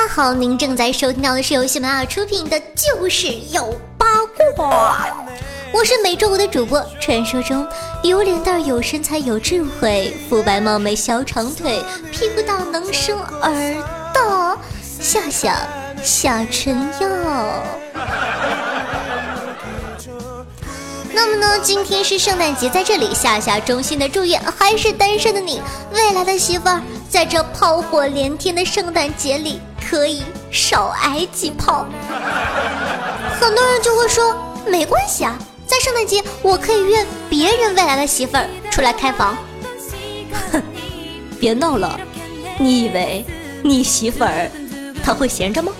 大家好，您正在收听到的是由喜马拉雅出品的《就是有八卦》，我是每周五的主播，传说中有脸蛋、有身材、有智慧、肤白貌美、小长腿、屁股大能生儿的夏夏夏春耀。那么呢，今天是圣诞节，在这里夏夏衷心的祝愿还是单身的你，未来的媳妇儿，在这炮火连天的圣诞节里，可以少挨几炮。很多人就会说，没关系啊，在圣诞节我可以约别人未来的媳妇儿出来开房。哼，别闹了，你以为你媳妇儿她会闲着吗？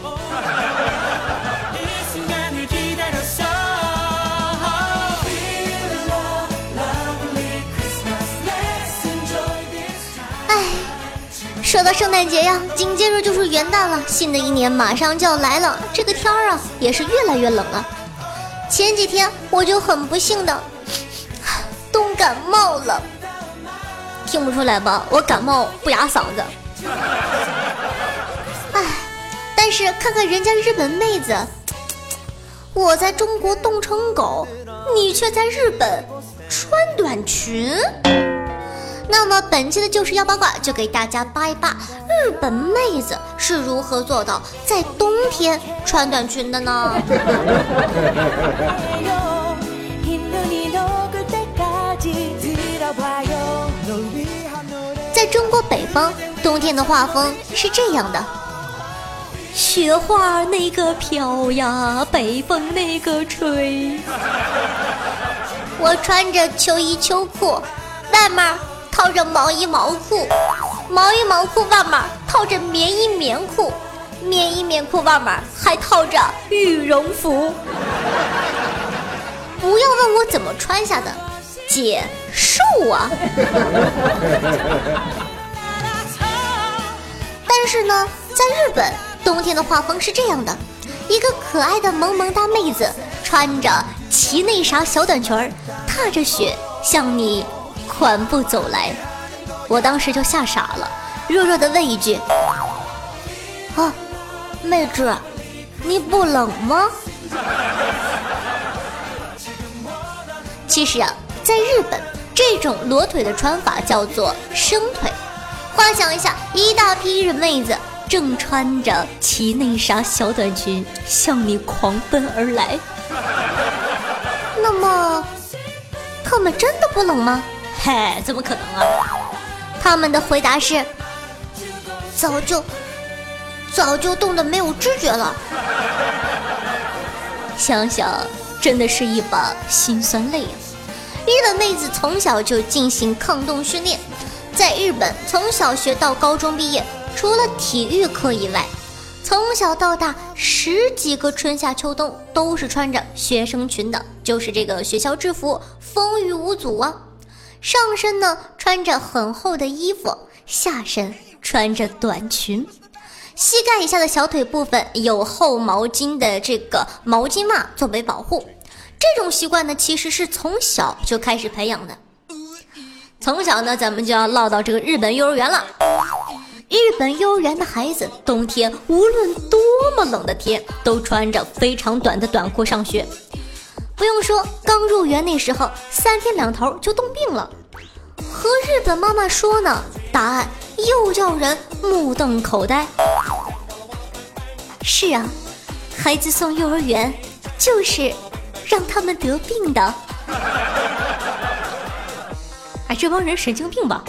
说到圣诞节呀，紧接着就是元旦了，新的一年马上就要来了。这个天儿啊，也是越来越冷了。前几天我就很不幸的冻感冒了，听不出来吧？我感冒不哑嗓子。哎，但是看看人家日本妹子，我在中国冻成狗，你却在日本穿短裙。那么本期的就是要八卦，就给大家扒一扒日本妹子是如何做到在冬天穿短裙的呢？在中国北方，冬天的画风是这样的：雪花那个飘呀，北风那个吹。我穿着秋衣秋裤，外面。套着毛衣毛裤，毛衣毛裤外面套着棉衣棉裤，棉衣棉裤外面还套着羽绒服。不要问我怎么穿下的，姐瘦啊！但是呢，在日本冬天的画风是这样的：一个可爱的萌萌哒妹子穿着齐内啥小短裙儿，踏着雪向你。缓步走来，我当时就吓傻了，弱弱的问一句：“啊，妹纸，你不冷吗？” 其实啊，在日本，这种裸腿的穿法叫做生腿。幻想一下，一大批日妹子正穿着齐内纱小短裙向你狂奔而来，那么，他们真的不冷吗？嘿，怎么可能啊？他们的回答是：早就早就冻得没有知觉了。想想，真的是一把辛酸泪啊！日本妹子从小就进行抗冻训练，在日本从小学到高中毕业，除了体育课以外，从小到大十几个春夏秋冬都是穿着学生裙的，就是这个学校制服，风雨无阻啊。上身呢穿着很厚的衣服，下身穿着短裙，膝盖以下的小腿部分有厚毛巾的这个毛巾袜作为保护。这种习惯呢，其实是从小就开始培养的。从小呢，咱们就要唠到这个日本幼儿园了。日本幼儿园的孩子，冬天无论多么冷的天，都穿着非常短的短裤上学。不用说，刚入园那时候，三天两头就冻病了。和日本妈妈说呢，答案又叫人目瞪口呆。是啊，孩子送幼儿园就是让他们得病的。哎，这帮人神经病吧？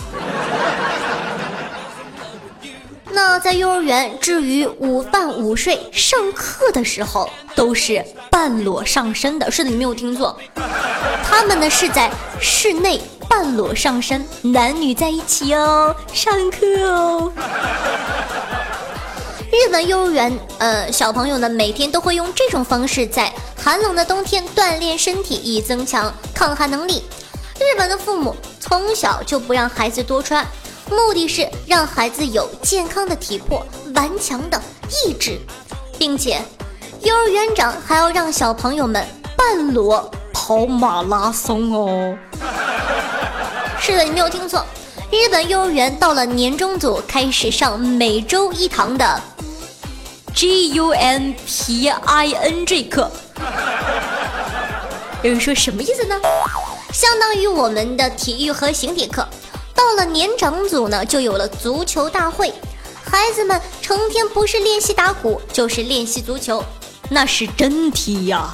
那在幼儿园，至于午饭、午睡、上课的时候，都是半裸上身的。是的，你没有听错，他们呢是在室内半裸上身，男女在一起哦，上课哦。日本幼儿园，呃，小朋友呢每天都会用这种方式在寒冷的冬天锻炼身体，以增强抗寒能力。日本的父母从小就不让孩子多穿。目的是让孩子有健康的体魄、顽强的意志，并且幼儿园长还要让小朋友们半裸跑马拉松哦。是的，你没有听错，日本幼儿园到了年中组开始上每周一堂的 G U M P I N G 课。有人说什么意思呢？相当于我们的体育和形体课。到了年长组呢，就有了足球大会，孩子们成天不是练习打鼓，就是练习足球，那是真踢呀！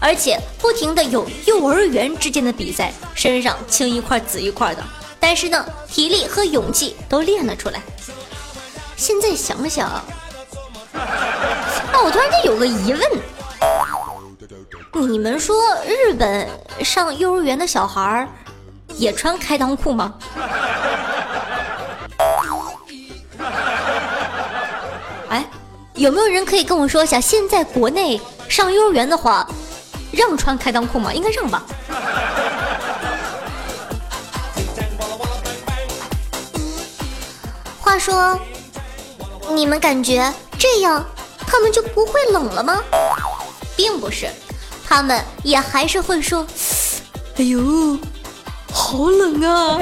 而且不停的有幼儿园之间的比赛，身上青一块紫一块的，但是呢，体力和勇气都练了出来。现在想想，啊，我突然间有个疑问。你们说日本上幼儿园的小孩儿也穿开裆裤吗？哎，有没有人可以跟我说一下，现在国内上幼儿园的话，让穿开裆裤吗？应该让吧。话说，你们感觉这样他们就不会冷了吗？并不是。他们也还是会说：“哎呦，好冷啊！”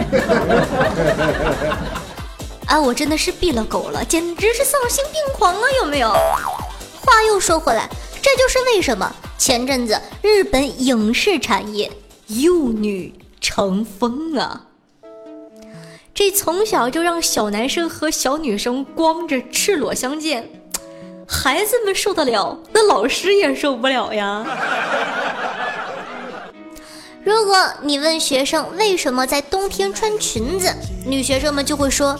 啊，我真的是毙了狗了，简直是丧心病狂啊！有没有？话又说回来，这就是为什么前阵子日本影视产业幼女成风啊！这从小就让小男生和小女生光着赤裸相见。孩子们受得了，那老师也受不了呀。如果你问学生为什么在冬天穿裙子，女学生们就会说：“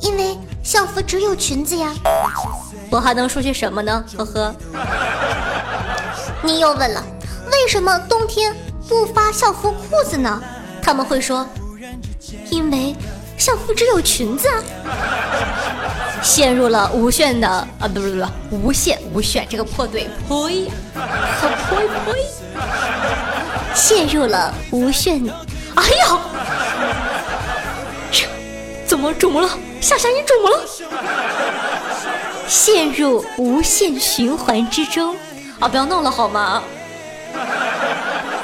因为校服只有裙子呀。”我还能说些什么呢？呵呵。你又问了，为什么冬天不发校服裤子呢？他们会说：“因为。”校服只有裙子啊！陷入了无限的啊，不不不，无限无限这个破队，呸，和呸呸，陷入了无限，哎呀，怎么肿了？夏夏你肿了？陷入无限循环之中啊！不要闹了好吗？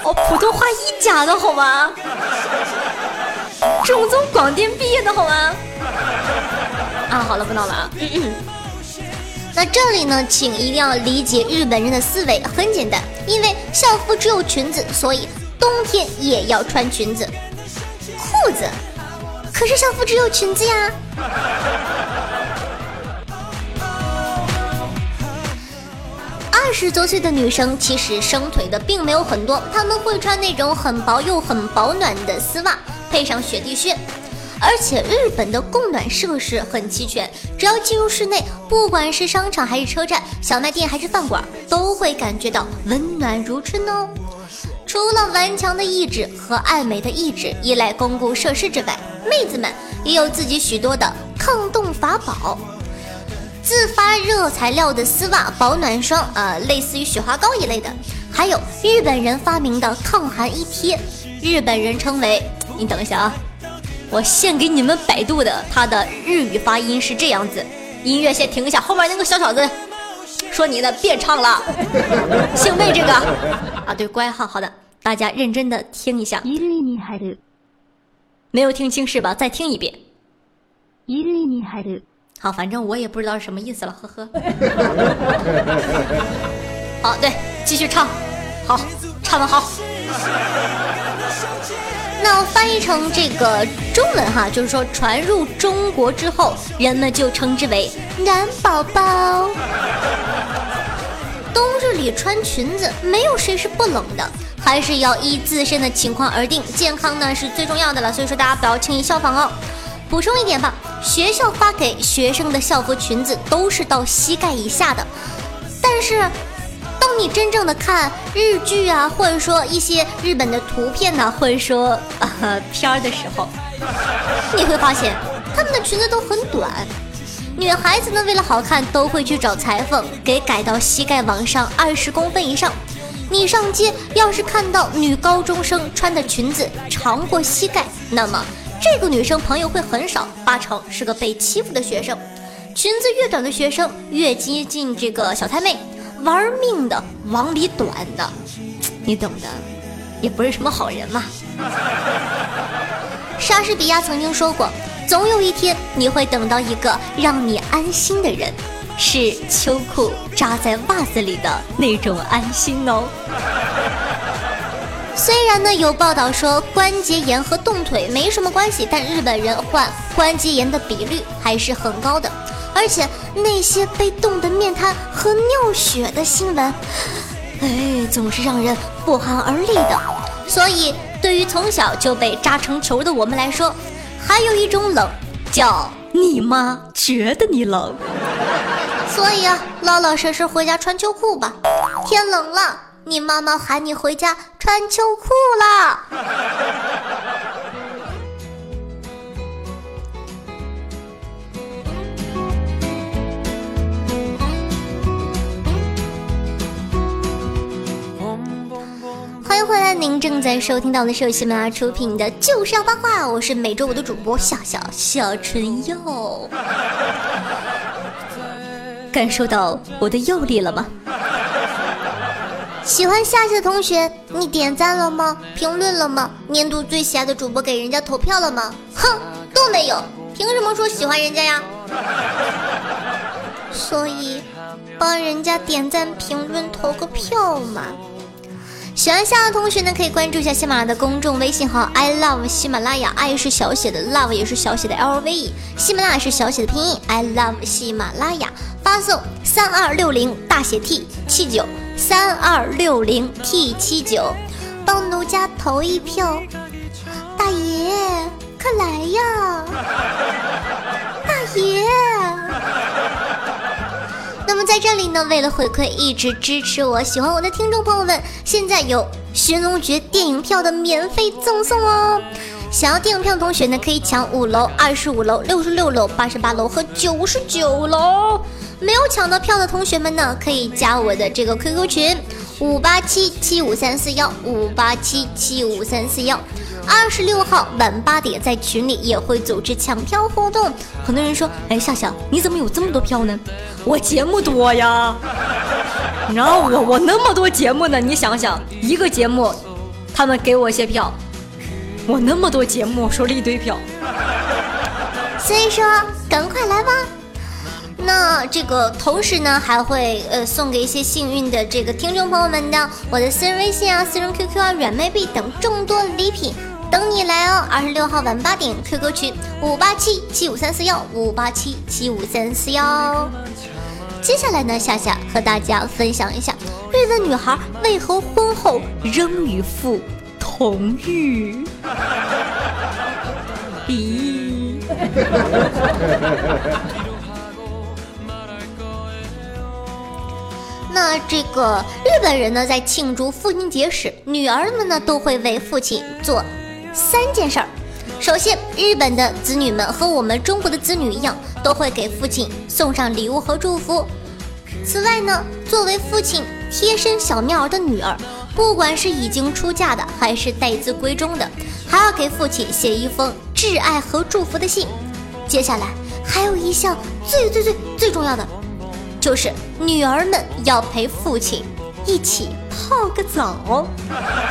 哦，普通话一甲的好吗？正宗广电毕业的好吗？啊，好了，不闹了啊。那这里呢，请一定要理解日本人的思维，很简单，因为校服只有裙子，所以冬天也要穿裙子、裤子。可是校服只有裙子呀。二十多岁的女生其实生腿的并没有很多，她们会穿那种很薄又很保暖的丝袜。配上雪地靴，而且日本的供暖设施很齐全，只要进入室内，不管是商场还是车站、小卖店还是饭馆，都会感觉到温暖如春哦。除了顽强的意志和爱美的意志依赖公共设施之外，妹子们也有自己许多的抗冻法宝，自发热材料的丝袜、保暖霜，呃，类似于雪花膏一类的，还有日本人发明的抗寒衣贴，日本人称为。你等一下啊，我献给你们百度的，它的日语发音是这样子。音乐先停一下，后面那个小小子说你的别唱了，姓魏这个啊，对，乖哈，好的，大家认真的听一下。没有听清是吧？再听一遍。好，反正我也不知道是什么意思了，呵呵。好，对，继续唱，好，唱的好。那翻译成这个中文哈，就是说传入中国之后，人们就称之为暖宝宝。冬日里穿裙子，没有谁是不冷的，还是要依自身的情况而定。健康呢是最重要的了，所以说大家不要轻易效仿哦。补充一点吧，学校发给学生的校服裙子都是到膝盖以下的，但是。当你真正的看日剧啊，或者说一些日本的图片呢，或者说呃片儿的时候，你会发现他们的裙子都很短。女孩子呢，为了好看，都会去找裁缝给改到膝盖往上二十公分以上。你上街要是看到女高中生穿的裙子长过膝盖，那么这个女生朋友会很少，八成是个被欺负的学生。裙子越短的学生越接近这个小太妹。玩命的往里短的，你懂的，也不是什么好人嘛。莎士比亚曾经说过：“总有一天你会等到一个让你安心的人，是秋裤扎在袜子里的那种安心哦。”虽然呢有报道说关节炎和冻腿没什么关系，但日本人患关节炎的比率还是很高的。而且那些被冻得面瘫和尿血的新闻，哎，总是让人不寒而栗的。所以，对于从小就被扎成球的我们来说，还有一种冷，叫你妈觉得你冷。所以啊，老老实实回家穿秋裤吧。天冷了。你妈妈喊你回家穿秋裤啦！欢迎回来，您正在收听到的是由喜马拉雅出品的《就是要八卦》，我是每周五的主播笑笑小春药。感受到我的诱力了吗？喜欢夏夏的同学，你点赞了吗？评论了吗？年度最喜爱的主播给人家投票了吗？哼，都没有，凭什么说喜欢人家呀？所以帮人家点赞、评论、投个票嘛。喜欢夏的同学呢，可以关注一下喜马拉雅的公众微信号 i love 喜马拉雅，i 是小写的，love 也是小写的，l v 喜马拉雅是小写的拼音，i love 喜马拉雅，发送三二六零大写 T 七九。三二六零 T 七九，帮奴家投一票，大爷，快来呀！大爷。在这里呢，为了回馈一直支持我、喜欢我的听众朋友们，现在有《寻龙诀》电影票的免费赠送哦！想要电影票的同学呢，可以抢五楼、二十五楼、六十六楼、八十八楼和九十九楼。没有抢到票的同学们呢，可以加我的这个 QQ 群五八七七五三四幺五八七七五三四幺。二十六号晚八点在群里也会组织抢票活动。很多人说，哎，夏夏，你怎么有这么多票呢？我节目多呀。然后我我那么多节目呢，你想想，一个节目，他们给我一些票，我那么多节目收了一堆票。所以说，赶快来吧。那这个同时呢，还会呃送给一些幸运的这个听众朋友们的我的私人微信啊、私人 QQ 啊、软妹币等众多礼品等你来哦。二十六号晚八点 QQ 群五八七七五三四幺五八七七五三四幺。接下来呢，夏夏和大家分享一下日本女孩为何婚后仍与父同浴。咦。那这个日本人呢，在庆祝父亲节时，女儿们呢都会为父亲做三件事儿。首先，日本的子女们和我们中国的子女一样，都会给父亲送上礼物和祝福。此外呢，作为父亲贴身小棉袄的女儿，不管是已经出嫁的，还是待字闺中的，还要给父亲写一封挚爱和祝福的信。接下来还有一项最最最最重要的。就是女儿们要陪父亲一起泡个澡，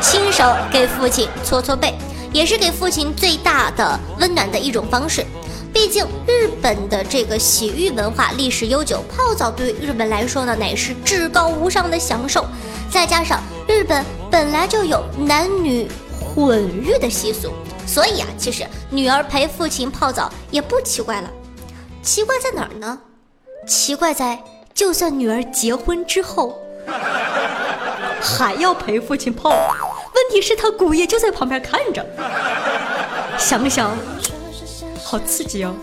亲手给父亲搓搓背，也是给父亲最大的温暖的一种方式。毕竟日本的这个洗浴文化历史悠久，泡澡对于日本来说呢，乃是至高无上的享受。再加上日本本来就有男女混浴的习俗，所以啊，其实女儿陪父亲泡澡也不奇怪了。奇怪在哪儿呢？奇怪在。就算女儿结婚之后，还要陪父亲泡，问题是他姑爷就在旁边看着，想想好刺激哦。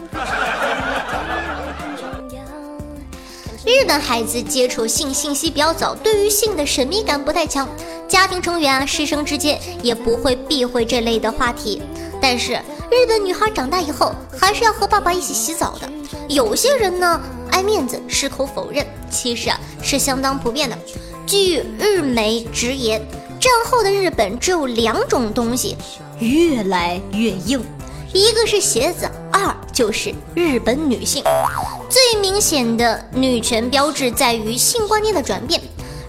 日本孩子接触性信息比较早，对于性的神秘感不太强，家庭成员啊师生之间也不会避讳这类的话题。但是日本女孩长大以后还是要和爸爸一起洗澡的，有些人呢。爱面子，矢口否认，其实啊是相当普遍的。据日媒直言，战后的日本只有两种东西越来越硬，一个是鞋子，二就是日本女性。最明显的女权标志在于性观念的转变，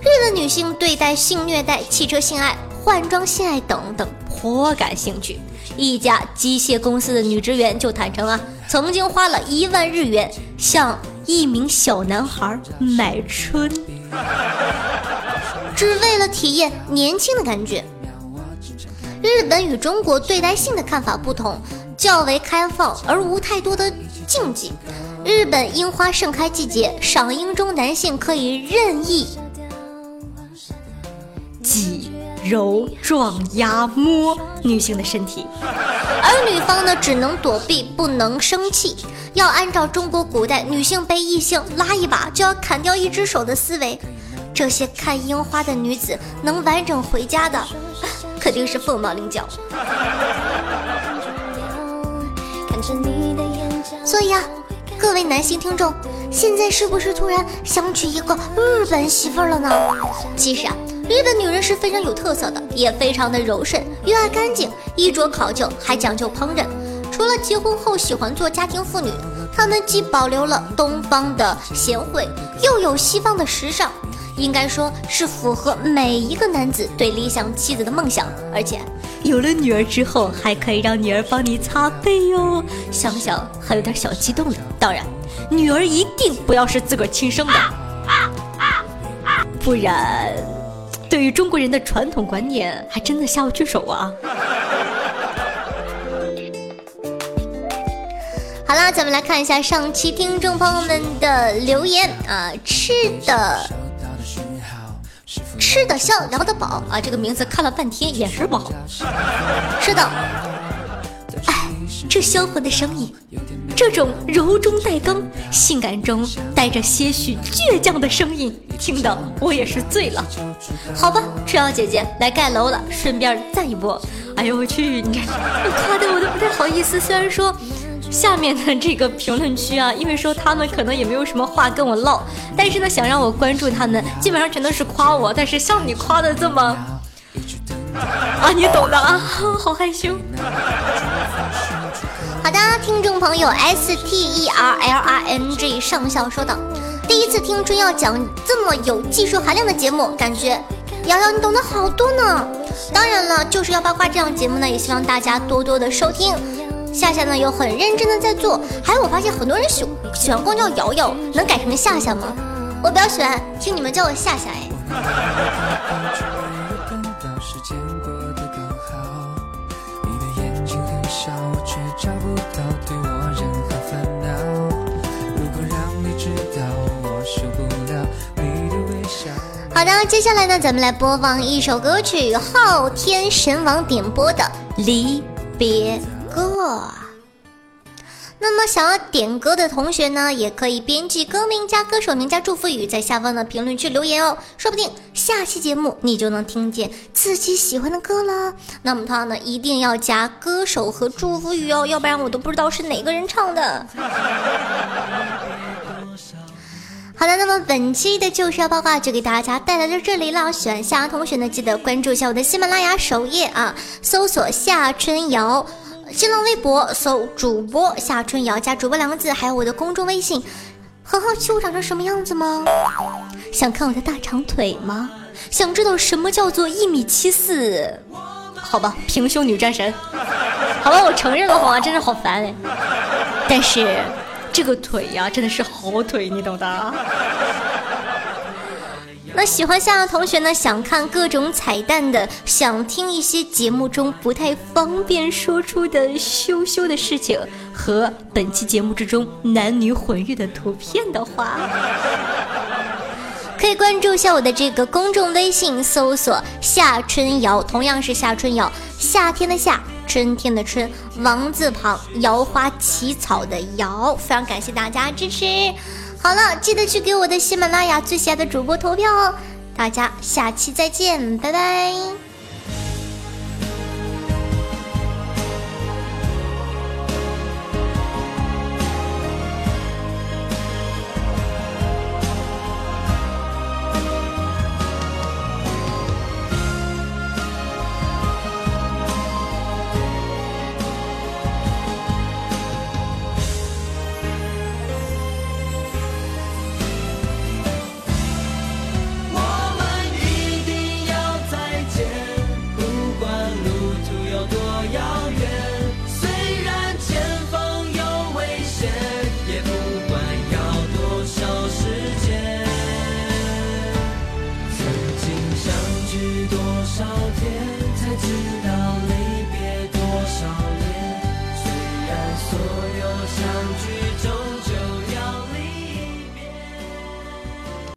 日本女性对待性虐待、汽车性爱、换装性爱等等颇感兴趣。一家机械公司的女职员就坦诚啊，曾经花了一万日元向一名小男孩买春，只为了体验年轻的感觉。日本与中国对待性的看法不同，较为开放而无太多的禁忌。日本樱花盛开季节，赏樱中男性可以任意挤、揉、撞、压、摸女性的身体，而女方呢只能躲避，不能生气。要按照中国古代女性被异性拉一把就要砍掉一只手的思维，这些看樱花的女子能完整回家的。肯定是凤毛麟角。所以啊，各位男性听众，现在是不是突然想娶一个日本媳妇了呢？其实啊，日本女人是非常有特色的，也非常的柔顺，又爱干净，衣着考究，还讲究烹饪。除了结婚后喜欢做家庭妇女，她们既保留了东方的贤惠，又有西方的时尚。应该说是符合每一个男子对理想妻子的梦想，而且有了女儿之后，还可以让女儿帮你擦背哟。想想还有点小激动呢。当然，女儿一定不要是自个儿亲生的，不然，对于中国人的传统观念，还真的下不去手啊。好啦，咱们来看一下上期听众朋友们的留言啊，吃的。吃得香，聊得饱啊！这个名字看了半天，眼神不好。是的，哎，这销魂的声音，这种柔中带刚、性感中带着些许倔强的声音，听得我也是醉了。好吧，春瑶姐姐来盖楼了，顺便赞一波。哎呦我去，你看，夸的我都不太好意思。虽然说。下面的这个评论区啊，因为说他们可能也没有什么话跟我唠，但是呢，想让我关注他们，基本上全都是夸我。但是像你夸的这么 啊，你懂的啊，好害羞。好的，听众朋友 S T E R L R N G 上校说道：“第一次听春耀讲这么有技术含量的节目，感觉瑶瑶你懂得好多呢。当然了，就是要八卦这样节目呢，也希望大家多多的收听。”夏夏呢又很认真的在做，还有我发现很多人喜喜欢光叫瑶瑶，能改成夏夏吗？我比较喜欢听你们叫我夏夏哎。好的，接下来呢，咱们来播放一首歌曲，昊天神王点播的《离别》。想要点歌的同学呢，也可以编辑歌名加歌手名加祝福语，在下方的评论区留言哦，说不定下期节目你就能听见自己喜欢的歌了。那么他呢，一定要加歌手和祝福语哦，要不然我都不知道是哪个人唱的。好的，那么本期的就是要八卦就给大家带来到这里了。喜欢夏同学呢，记得关注一下我的喜马拉雅首页啊，搜索夏春瑶。新浪微博搜主播夏春瑶加主播两个字，还有我的公众微信。很好奇我长成什么样子吗？想看我的大长腿吗？想知道什么叫做一米七四？好吧，平胸女战神。好吧，我承认了，好吧？真的好烦哎。但是这个腿呀，真的是好腿，你懂的。那喜欢夏的同学呢？想看各种彩蛋的，想听一些节目中不太方便说出的羞羞的事情，和本期节目之中男女混浴的图片的话，可以关注一下我的这个公众微信，搜索夏春瑶，同样是夏春瑶，夏天的夏，春天的春，王字旁，瑶花起草的瑶，非常感谢大家支持。好了，记得去给我的喜马拉雅最喜爱的主播投票哦！大家下期再见，拜拜。